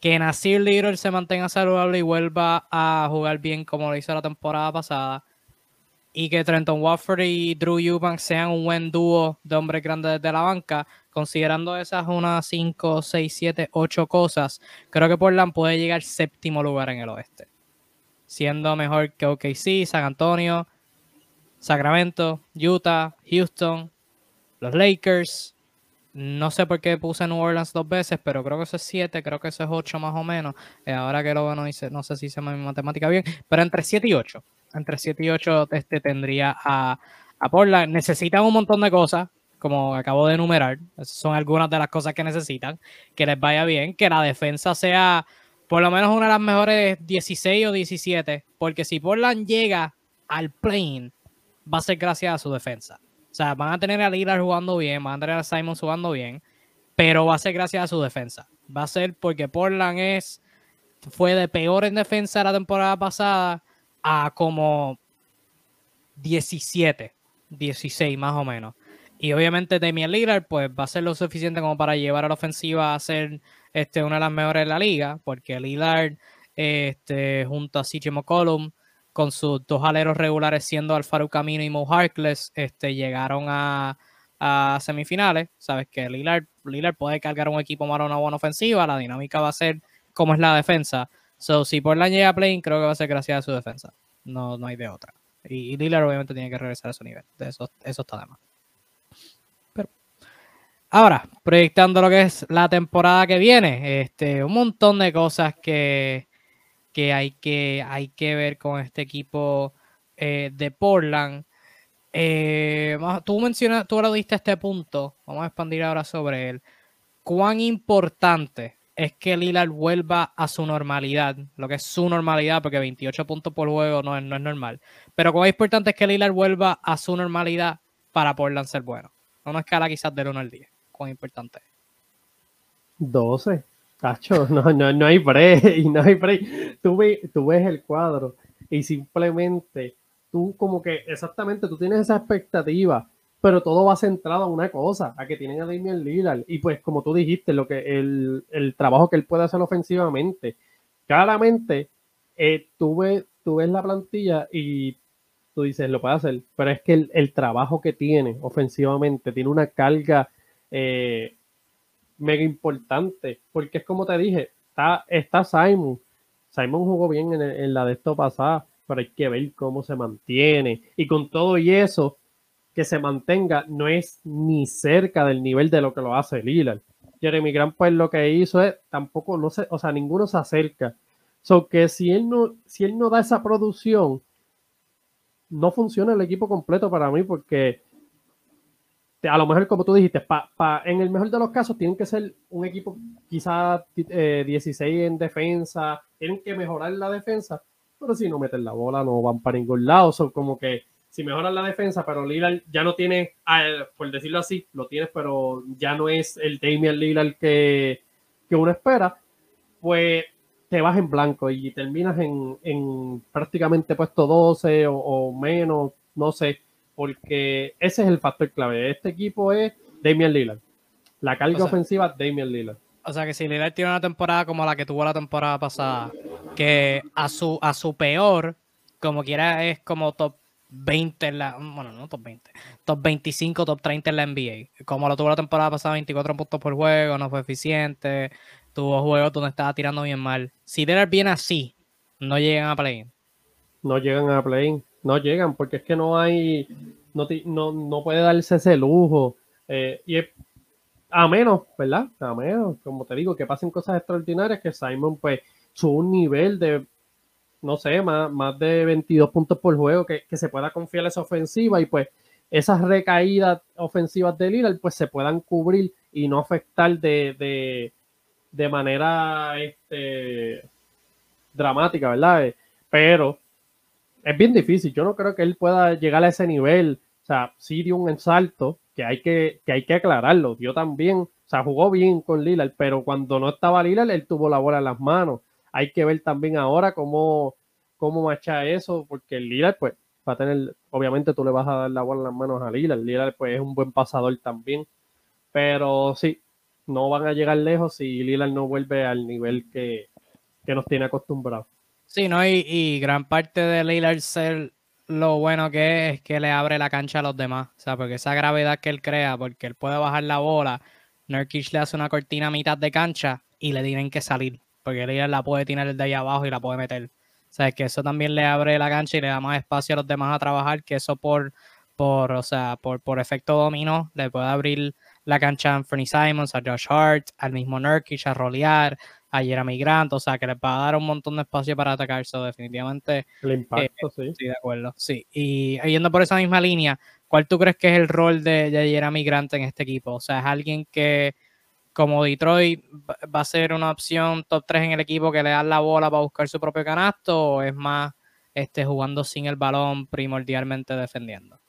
Que Nasir Little se mantenga saludable y vuelva a jugar bien como lo hizo la temporada pasada. Y que Trenton Watford y Drew Eubanks sean un buen dúo de hombres grandes desde la banca. Considerando esas unas 5, 6, 7, 8 cosas, creo que Portland puede llegar séptimo lugar en el oeste. Siendo mejor que OKC, San Antonio, Sacramento, Utah, Houston, los Lakers. No sé por qué puse New Orleans dos veces, pero creo que eso es siete, creo que eso es ocho más o menos. Eh, ahora que lo veo, no, no sé si hice mi matemática bien, pero entre 7 y 8. Entre 7 y 8 este, tendría a, a Portland. Necesitan un montón de cosas, como acabo de enumerar. Son algunas de las cosas que necesitan. Que les vaya bien, que la defensa sea por lo menos una de las mejores 16 o 17, porque si Portland llega al plane va a ser gracias a su defensa. O sea, van a tener a Lillard jugando bien, van a tener a Simon jugando bien, pero va a ser gracias a su defensa. Va a ser porque Portland es, fue de peor en defensa la temporada pasada a como 17, 16 más o menos. Y obviamente Damian Lillard pues va a ser lo suficiente como para llevar a la ofensiva a ser este, una de las mejores de la liga, porque Lillard este, junto a CJ McCollum con sus dos aleros regulares siendo Alfaro Camino y Mo Harkless, este, llegaron a, semifinales. Sabes que Lillard, Lillard puede cargar un equipo más una buena ofensiva, la dinámica va a ser como es la defensa. So, si Portland llega a play, creo que va a ser gracias a su defensa. No, no hay de otra. Y, Lillard obviamente tiene que regresar a su nivel. Eso, eso está de más. Ahora, proyectando lo que es la temporada que viene, este, un montón de cosas que, que hay que, hay que ver con este equipo eh, de Portland. Eh, tú mencionas, tú lo diste este punto, vamos a expandir ahora sobre él. ¿Cuán importante es que Lillard vuelva a su normalidad? Lo que es su normalidad, porque 28 puntos por juego no es, no es normal. Pero cuán importante es que Lillard vuelva a su normalidad para Portland ser bueno. Una escala quizás del 1 al 10. ¿Cuán importante es? 12. Cacho, <laughs> no, no, no hay break, <laughs> no hay break. Tú, tú ves el cuadro y simplemente tú como que exactamente tú tienes esa expectativa, pero todo va centrado a una cosa, a que tienen a Damian Lillard y pues como tú dijiste, lo que el, el trabajo que él puede hacer ofensivamente. Claramente, eh, tú, ves, tú ves la plantilla y tú dices, lo puede hacer, pero es que el, el trabajo que tiene ofensivamente tiene una carga eh, mega importante, porque es como te dije, está, está Simon. Simon jugó bien en, la de esto pasada, pero hay que ver cómo se mantiene. Y con todo y eso, que se mantenga no es ni cerca del nivel de lo que lo hace Lillard. Jeremy Grant, pues lo que hizo es tampoco, no sé, o sea, ninguno se acerca. So que si él no, si él no da esa producción, no funciona el equipo completo para mí, porque a lo mejor, como tú dijiste, en el mejor de los casos, tienen que ser un equipo quizás 16 eh, en defensa, tienen que mejorar la defensa, pero si no meten la bola, no van para ningún lado. Son como que si mejoran la defensa, pero Lillard ya no tiene, por decirlo así, lo tienes, pero ya no es el Damian Lillard que, que uno espera, pues te vas en blanco y terminas en, prácticamente puesto 12 o menos, no sé porque ese es el factor clave. Este equipo es Damian Lillard. La carga ofensiva, Damian Lillard. O sea que si Lillard tiene una temporada como la que tuvo la temporada pasada, que a su, a su peor, como quiera, es como top 20 en la. Bueno, no top 20. Top 25, top 30 en la NBA. Como lo tuvo la temporada pasada, 24 puntos por juego, no fue eficiente. Tuvo juegos donde estaba tirando bien mal. Si Lillard viene así, no llegan a play No llegan a play no llegan porque es que no hay, no, no, puede darse ese lujo. Eh, y a menos, ¿verdad? A menos, como te digo, que pasen cosas extraordinarias, que Simon pues sube un nivel de, no sé, más, más de 22 puntos por juego, que, se pueda confiar esa ofensiva y pues esas recaídas ofensivas de Lillard pues se puedan cubrir y no afectar de, de, manera este, dramática, ¿verdad? Pero es bien difícil. Yo no creo que él pueda llegar a ese nivel. O sea, sí dio un salto que hay que, que hay que aclararlo. Dio también, o sea, jugó bien con Lillard, pero cuando no estaba Lillard, él tuvo la bola en las manos. Hay que ver también ahora cómo, cómo eso, porque Lillard, pues, va a tener, obviamente tú le vas a dar la bola en las manos a Lillard. Lillard, pues, es un buen pasador también. Pero sí, no van a llegar lejos si Lillard no vuelve al nivel que, que nos tiene acostumbrados. Sí, ¿no? Y, gran parte de Lillard ser lo bueno que es, que le abre la cancha a los demás. O sea, porque esa gravedad que él crea, porque él puede bajar la bola, Nurkic le hace una cortina a mitad de cancha y le tienen que salir. Porque Lillard la puede tirar desde ahí abajo y la puede meter. O sea, que eso también le abre la cancha y le da más espacio a los demás a trabajar, que eso por, por o sea, por, por efecto dominó le puede abrir la cancha a Anthony Simons, a Josh Hart, al mismo Nurkic, a rolear, a Jeremy Grant, o sea, que les va a dar un montón de espacio para atacar, eso definitivamente. El impacto, sí. Sí, de acuerdo, sí. Y yendo por esa misma línea, ¿cuál tú crees que es el rol de, Jeremy Grant en este equipo? O sea, es alguien que, como Detroit, va a ser una opción top 3 en el equipo que le da la bola para buscar su propio canasto, o es más este, jugando sin el balón, primordialmente defendiendo?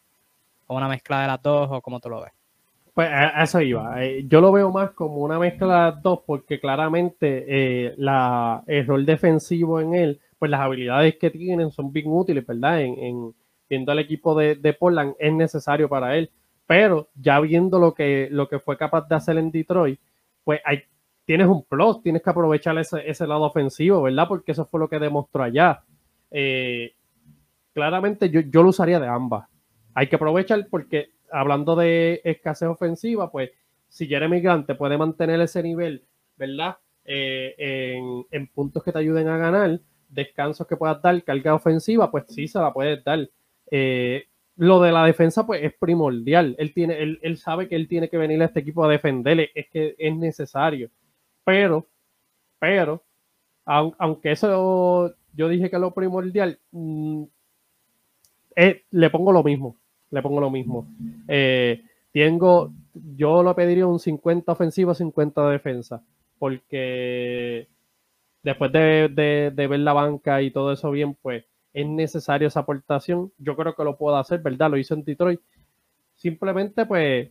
¿O una mezcla de las dos, o cómo tú lo ves? Pues eso iba. Eh, yo lo veo más como una mezcla de las dos porque claramente eh, la, el rol defensivo en él, pues las habilidades que tienen son bien útiles, ¿verdad? En, viendo al equipo de, de, Portland es necesario para él. Pero ya viendo lo que, lo que fue capaz de hacer en Detroit, pues hay, tienes un plus, tienes que aprovechar ese, ese lado ofensivo, ¿verdad? Porque eso fue lo que demostró allá. Eh, claramente yo, yo lo usaría de ambas. Hay que aprovechar porque hablando de escasez ofensiva, pues si Jeremy Grant te puede mantener ese nivel, ¿verdad? Eh, en, puntos que te ayuden a ganar, descansos que puedas dar, carga ofensiva, pues sí se la puedes dar. Eh, lo de la defensa, pues es primordial. Él, tiene, él, él, sabe que él tiene que venir a este equipo a defenderle, es que es necesario. Pero, pero, aunque eso yo dije que lo primordial, mm, eh, le pongo lo mismo le pongo lo mismo. Eh, tengo, yo lo pediría un 50 ofensivo, 50 de defensa, porque después de, ver la banca y todo eso bien, pues es necesario esa aportación. Yo creo que lo puedo hacer, ¿verdad? Lo hizo en Detroit. Simplemente, pues,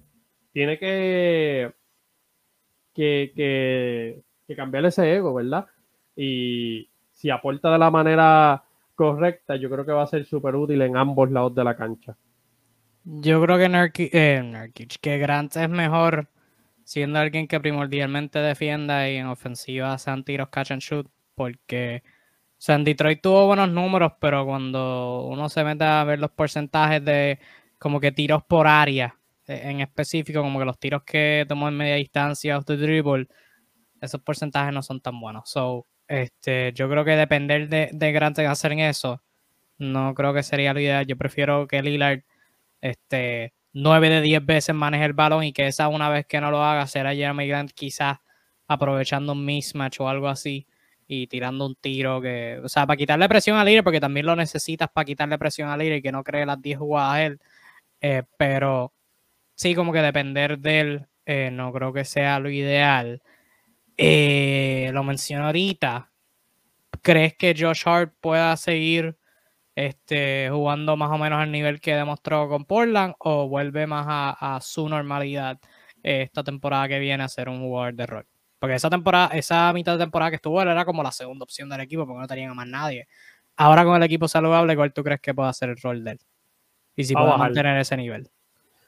tiene que, que, que cambiar ese ego, ¿verdad? Y si aporta de la manera correcta, yo creo que va a ser súper útil en ambos lados de la cancha. Yo creo que Nurkic, eh, que Grant es mejor siendo alguien que primordialmente defienda y en ofensiva sean tiros catch and shoot, porque o sea, en Detroit tuvo buenos números, pero cuando uno se mete a ver los porcentajes de como que tiros por área, e, en específico, como que los tiros que tomó en media distancia off the dribble, esos porcentajes no son tan buenos. So, este, yo creo que depender de, de Grant en hacer eso, no creo que sería la idea. Yo prefiero que Lillard este, 9 de 10 veces maneje el balón y que esa una vez que no lo haga será Jeremy Grant quizás aprovechando un mismatch o algo así y tirando un tiro que, o sea, para quitarle presión a Lillard, porque también lo necesitas para quitarle presión a Lillard y que no cree las 10 jugadas a él, eh, pero sí, como que depender de él, eh, no creo que sea lo ideal. Eh, lo menciono ahorita. ¿Crees que Josh Hart pueda seguir este, jugando más o menos al nivel que demostró con Portland o vuelve más a, su normalidad esta temporada que viene a ser un jugador de rol? Porque esa temporada, esa mitad de temporada que estuvo él era como la segunda opción del equipo porque no tenían a más nadie. Ahora con el equipo saludable, ¿cuál tú crees que puede ser el rol de él? Y si puede mantener ese nivel.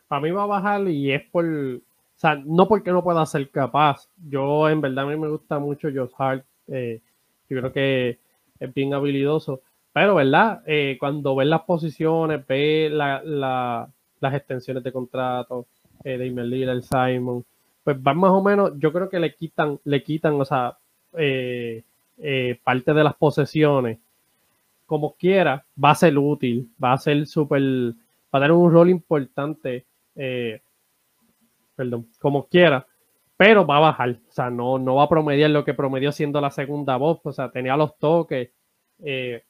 Para mí va a bajar y es por o sea, no porque no pueda ser capaz. Yo, en verdad, a mí me gusta mucho Josh Hart. Eh, yo creo que es bien habilidoso. Pero, ¿verdad? Eh, cuando ves las posiciones, ves las extensiones de contrato eh, de Imelil, el Simon, pues van más o menos, yo creo que le quitan, le quitan, o sea, eh, parte de las posesiones. Como quiera, va a ser útil, va a ser súper, va a tener un rol importante perdón, como quiera, pero va a bajar, o sea, no, no va a promediar lo que promedió siendo la segunda voz, o sea, tenía los toques, eh,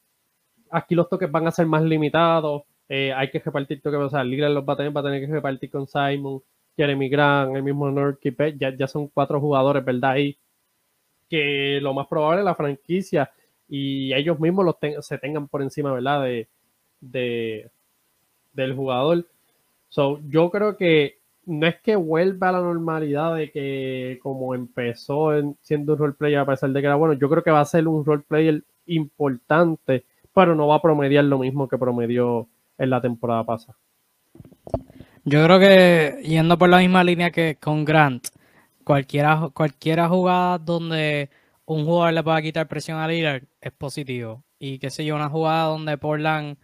aquí los toques van a ser más limitados, eh, hay que repartir toques, o sea, Lillard los va a tener, va a tener que repartir con Simon, Jeremy Grant, el mismo Nurkic, ya, ya son cuatro jugadores, ¿verdad? Y que lo más probable la franquicia y ellos mismos los se tengan por encima, ¿verdad? De, de, del jugador. So, yo creo que no es que vuelva a la normalidad de que como empezó siendo un roleplayer a pesar de que era bueno, yo creo que va a ser un roleplayer importante, pero no va a promediar lo mismo que promedió en la temporada pasada. Yo creo que yendo por la misma línea que con Grant, cualquiera, cualquiera jugada donde un jugador le pueda quitar presión a Lillard es positivo. Y qué sé yo, una jugada donde Portland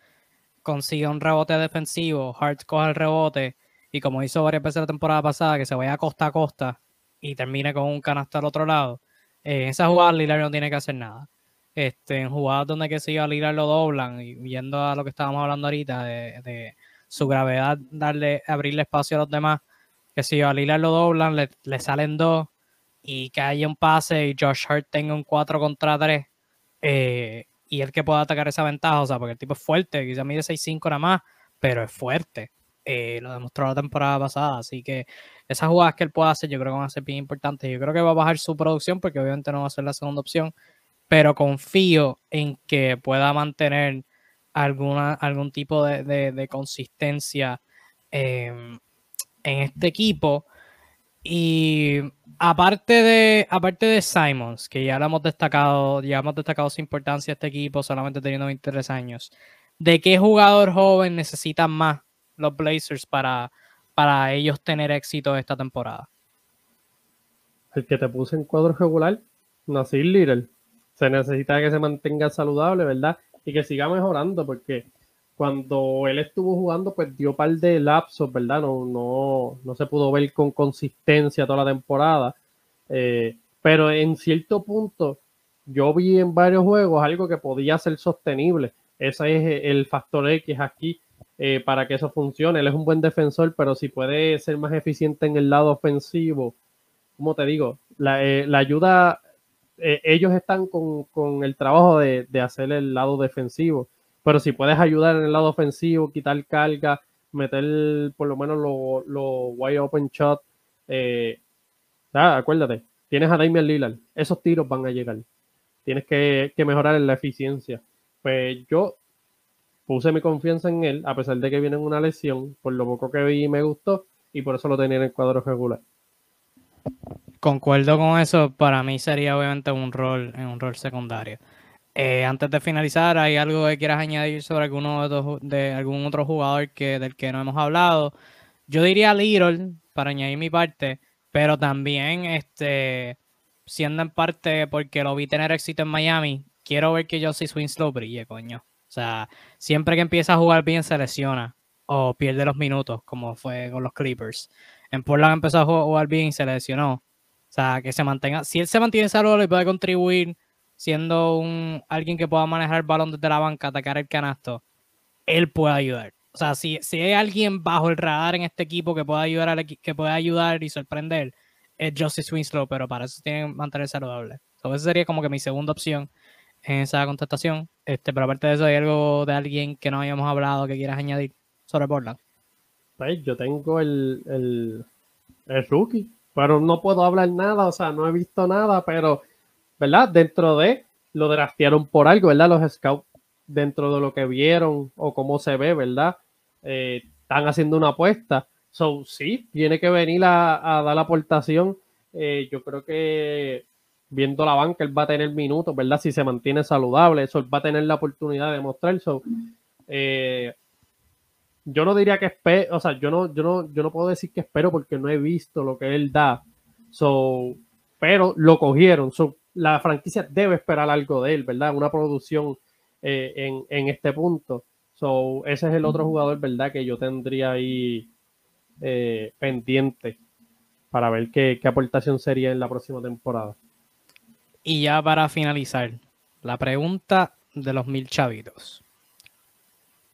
consigue un rebote defensivo, Hart coge el rebote y como hizo varias veces la temporada pasada, que se vaya costa a costa y termine con un canasto al otro lado, eh, en esa jugada Lillard no tiene que hacer nada. Este, en jugadas donde que se iba a Lillard lo doblan, y viendo a lo que estábamos hablando ahorita de, su gravedad, darle, abrirle espacio a los demás, que si a Lillard lo doblan, le, salen dos y que haya un pase y Josh Hart tenga un 4 contra 3 eh, y el que pueda atacar esa ventaja, o sea, porque el tipo es fuerte, quizá mide 6'5 nada más, pero es fuerte. Eh, lo demostró la temporada pasada. Así que esas jugadas que él pueda hacer, yo creo que van a ser bien importantes. Yo creo que va a bajar su producción porque obviamente no va a ser la segunda opción, pero confío en que pueda mantener alguna, algún tipo de, consistencia em, en este equipo. Y aparte de, aparte de Simons, que ya lo hemos destacado, ya hemos destacado su importancia a este equipo, solamente teniendo 23 años, ¿de qué jugador joven necesitan más los Blazers para, para ellos tener éxito esta temporada? El que te puse en cuadro regular, Nasir Little. Se necesita que se mantenga saludable, ¿verdad? Y que siga mejorando, porque cuando él estuvo jugando, pues dio par de lapsos, ¿verdad? No, no, no se pudo ver con consistencia toda la temporada. Eh, pero en cierto punto, yo vi en varios juegos algo que podía ser sostenible. Ese es el factor X aquí. Eh, para que eso funcione. Él es un buen defensor, pero si puede ser más eficiente en el lado ofensivo, como te digo, la, eh, ayuda, eh, ellos están con, el trabajo de, hacer el lado defensivo, pero si puedes ayudar en el lado ofensivo, quitar carga, meter por lo menos los lo wide open shot, acuérdate, tienes a Damian Lillard, esos tiros van a llegar. Tienes que, que mejorar en la eficiencia. Pues yo puse mi confianza en él, a pesar de que viene en una lesión, por lo poco que vi me gustó, y por eso lo tenía en el cuadro regular. Concuerdo con eso. Para mí sería obviamente un rol un rol secundario. Eh, antes de finalizar, ¿hay algo que quieras añadir sobre alguno de, de algún otro jugador que, del que no hemos hablado? Yo diría Little, para añadir mi parte, pero también este, siendo en parte porque lo vi tener éxito en Miami, quiero ver que Josie Swinslow brille, coño. O sea, siempre que empieza a jugar bien se lesiona o pierde los minutos, como fue con los Clippers. En Portland empezó a jugar bien y se lesionó. O sea, que se mantenga, si él se mantiene saludable y puede contribuir siendo un alguien que pueda manejar el balón desde la banca, atacar el canasto, él puede ayudar. O sea, si, si hay alguien bajo el radar en este equipo que pueda ayudar al que pueda ayudar y sorprender, es Justice Winslow, pero para eso tiene que mantener saludable. So, esa sería como que mi segunda opción en esa contestación. Este, pero aparte de eso, ¿hay algo de alguien que no habíamos hablado que quieras añadir sobre Portland? Pues yo tengo el, el, el rookie, pero no puedo hablar nada, o sea, no he visto nada, pero, ¿verdad? Dentro de, lo draftearon por algo, ¿verdad? Los scouts, dentro de lo que vieron o cómo se ve, ¿verdad? Eh, están haciendo una apuesta. So, sí, tiene que venir a, dar la aportación. Eh, yo creo que viendo la banca, él va a tener minutos, ¿verdad? Si se mantiene saludable, eso va a tener la oportunidad de mostrar. So, eh, yo no diría que espero, o sea, yo no, yo no, yo no puedo decir que espero porque no he visto lo que él da. So, pero lo cogieron. So, la franquicia debe esperar algo de él, ¿verdad? Una producción en, en este punto. So, ese es el otro jugador, ¿verdad? Que yo tendría ahí eh, pendiente para ver qué, aportación sería en la próxima temporada. Y ya para finalizar, la pregunta de los mil chavitos.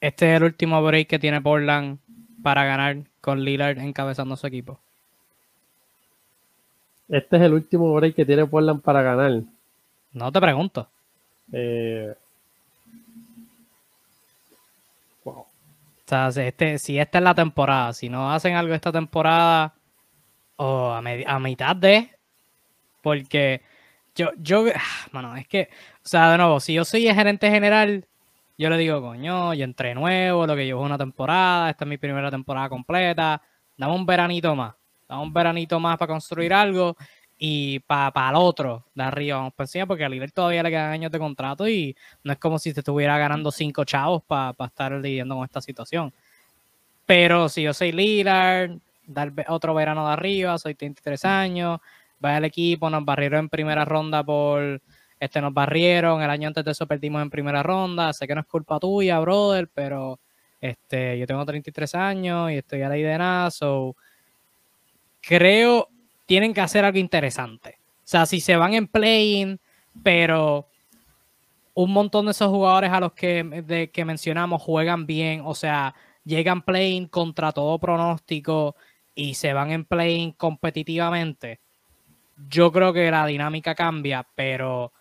Este es el último break que tiene Portland para ganar con Lillard encabezando su equipo. Este es el último break que tiene Portland para ganar. No te pregunto. Eh, sea, este, si esta es la temporada, si no hacen algo esta temporada o a, mitad de, porque yo, yo, bueno, es que, o sea, de nuevo, si yo soy el gerente general, yo le digo, coño, yo entré nuevo, lo que llevo una temporada, esta es mi primera temporada completa, dame un veranito más, dame un veranito más para construir algo y para el otro de arriba vamos por encima, porque a Lillard todavía le quedan años de contrato y no es como si te estuviera ganando cinco chavos para estar lidiando con esta situación. Pero si yo soy Lillard, dar otro verano de arriba, soy 33 años, vaya al equipo, nos barrieron en primera ronda por este nos barrieron, el año antes de eso perdimos en primera ronda, sé que no es culpa tuya, brother, pero este, yo tengo 33 años y estoy a la de nada, so creo tienen que hacer algo interesante. O sea, si se van en playing, pero un montón de esos jugadores a los que, que mencionamos juegan bien, o sea, llegan playing contra todo pronóstico y se van en playing competitivamente, yo creo que la dinámica cambia, pero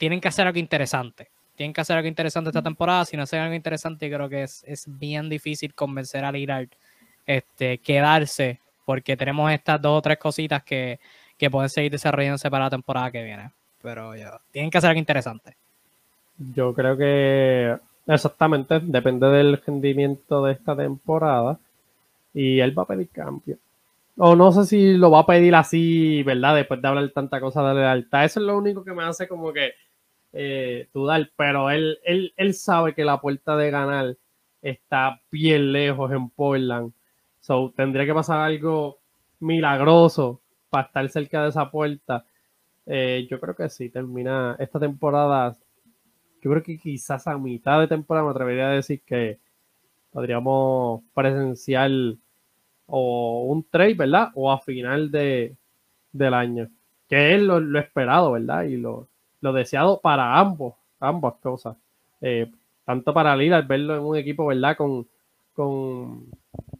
tienen que hacer algo interesante. Tienen que hacer algo interesante esta temporada. Si no hacen algo interesante, creo que es, bien difícil convencer a Lillard este, quedarse porque tenemos estas dos o tres cositas que, pueden seguir desarrollándose para la temporada que viene. Pero tienen que hacer algo interesante. Yo creo que exactamente depende del rendimiento de esta temporada y él va a pedir cambio. O no sé si lo va a pedir así, ¿verdad? Después de hablar tanta cosa de lealtad. Eso es lo único que me hace como que eh, dudar. Pero él, él, él sabe que la puerta de ganar está bien lejos en Portland tendría que pasar algo milagroso para estar cerca de esa puerta. Eh, yo creo que sí, termina esta temporada. Yo creo que quizás a mitad de temporada me atrevería a decir que podríamos presenciar o un trade, ¿verdad? O a final de, del año. Que es lo, esperado, ¿verdad? Y lo, deseado para ambos, ambas cosas. Eh, tanto para Lillard, verlo en un equipo, ¿verdad? Con, con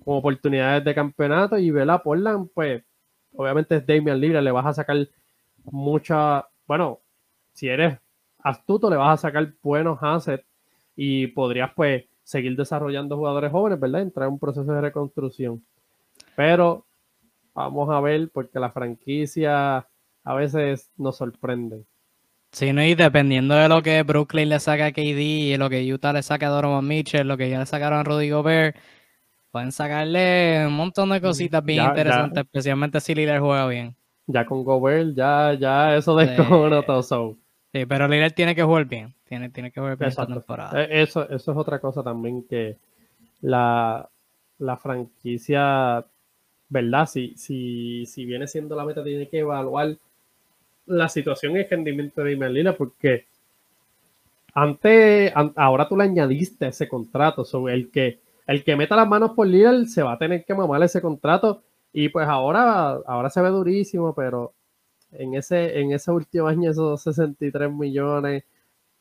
oportunidades de campeonato y Vela Portland, pues obviamente es Damian Libre, le vas a sacar mucha, bueno, si eres astuto le vas a sacar buenos assets y podrías pues seguir desarrollando jugadores jóvenes, ¿verdad? Entrar en un proceso de reconstrucción. Pero vamos a ver porque la franquicia a veces nos sorprende. Sí, no, y dependiendo de lo que Brooklyn le saca a KD y lo que Utah le saca a Donovan Mitchell, lo que ya le sacaron a Rudy Gobert, Pueden sacarle un montón de cositas bien interesantes, especialmente si Lillard juega bien. Ya con Gobert, ya, ya eso descojono todo. Sí, pero Lillard tiene que jugar bien. Tiene, tiene que jugar bien esta temporada. Eh, eso, eso es otra cosa también que la, la franquicia, ¿verdad? Si, si, si viene siendo la meta, tiene que evaluar la situación y el rendimiento de Lillard porque antes, ahora tú le añadiste ese contrato, sobre el que el que meta las manos por Lillard se va a tener que mamar ese contrato y pues ahora, ahora se ve durísimo, pero en ese, en ese último año, esos 63 millones,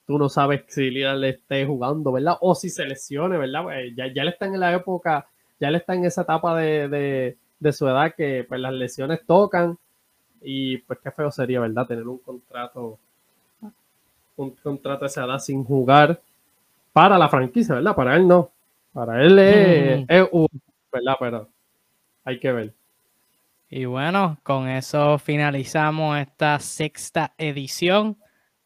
tú no sabes si Lillard le esté jugando, ¿verdad? O si se lesione, ¿verdad? Pues ya, ya le están en la época, ya le está en esa etapa de, de su edad que pues las lesiones tocan y pues qué feo sería, ¿verdad? Tener un contrato un contrato esa edad sin jugar para la franquicia, ¿verdad? Para él no. Para él es, un, ¿verdad? Pero hay que ver. Y bueno, con eso finalizamos esta sexta edición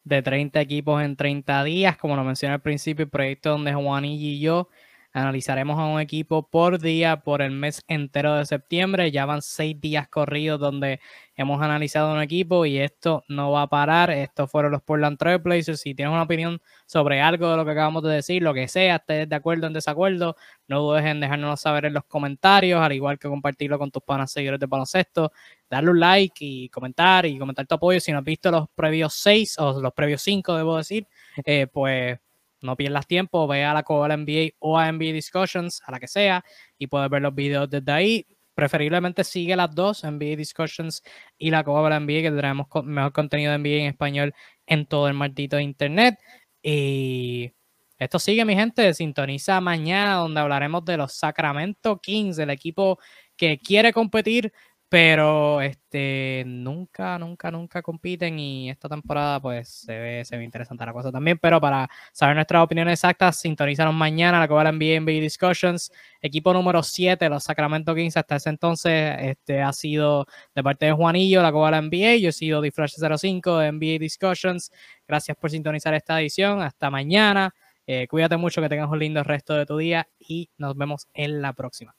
de 30 equipos en 30 días. Como lo mencioné al principio, el proyecto donde Juan y yo Analizaremos a un equipo por día por el mes entero de septiembre. Ya van seis días corridos donde hemos analizado un equipo y esto no va a parar. Estos fueron los Portland Trailblazers. Si tienes una opinión sobre algo de lo que acabamos de decir, lo que sea, estés de acuerdo o en desacuerdo, no dudes en dejárnoslo saber en los comentarios, al igual que compartirlo con tus panas seguidores de baloncesto. Darle un like y comentar y comentar tu apoyo. Si no has visto los previos seis o los previos cinco, debo decir, eh, pues no pierdas tiempo, ve a la Coba NBA o a NBA Discussions, a la que sea, y puedes ver los videos desde ahí. Preferiblemente sigue las dos, NBA Discussions y la Coba NBA, que tendremos mejor contenido de NBA en español en todo el maldito internet. Y esto sigue, mi gente. Sintoniza mañana, donde hablaremos de los Sacramento Kings, el equipo que quiere competir pero este nunca, nunca, nunca compiten y esta temporada pues se ve, se ve interesante la cosa también, pero para saber nuestras opiniones exactas, sintonízanos mañana la Copa NBA NBA Discussions, equipo número 7, los Sacramento Kings hasta ese entonces este ha sido de parte de Juanillo, la Copa NBA, yo he sido Diflash 05 de NBA Discussions, gracias por sintonizar esta edición, hasta mañana, eh, cuídate mucho, que tengas un lindo resto de tu día y nos vemos en la próxima.